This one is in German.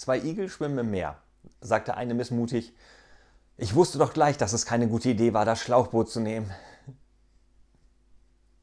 Zwei Igel schwimmen im Meer, sagte eine missmutig. Ich wusste doch gleich, dass es keine gute Idee war, das Schlauchboot zu nehmen.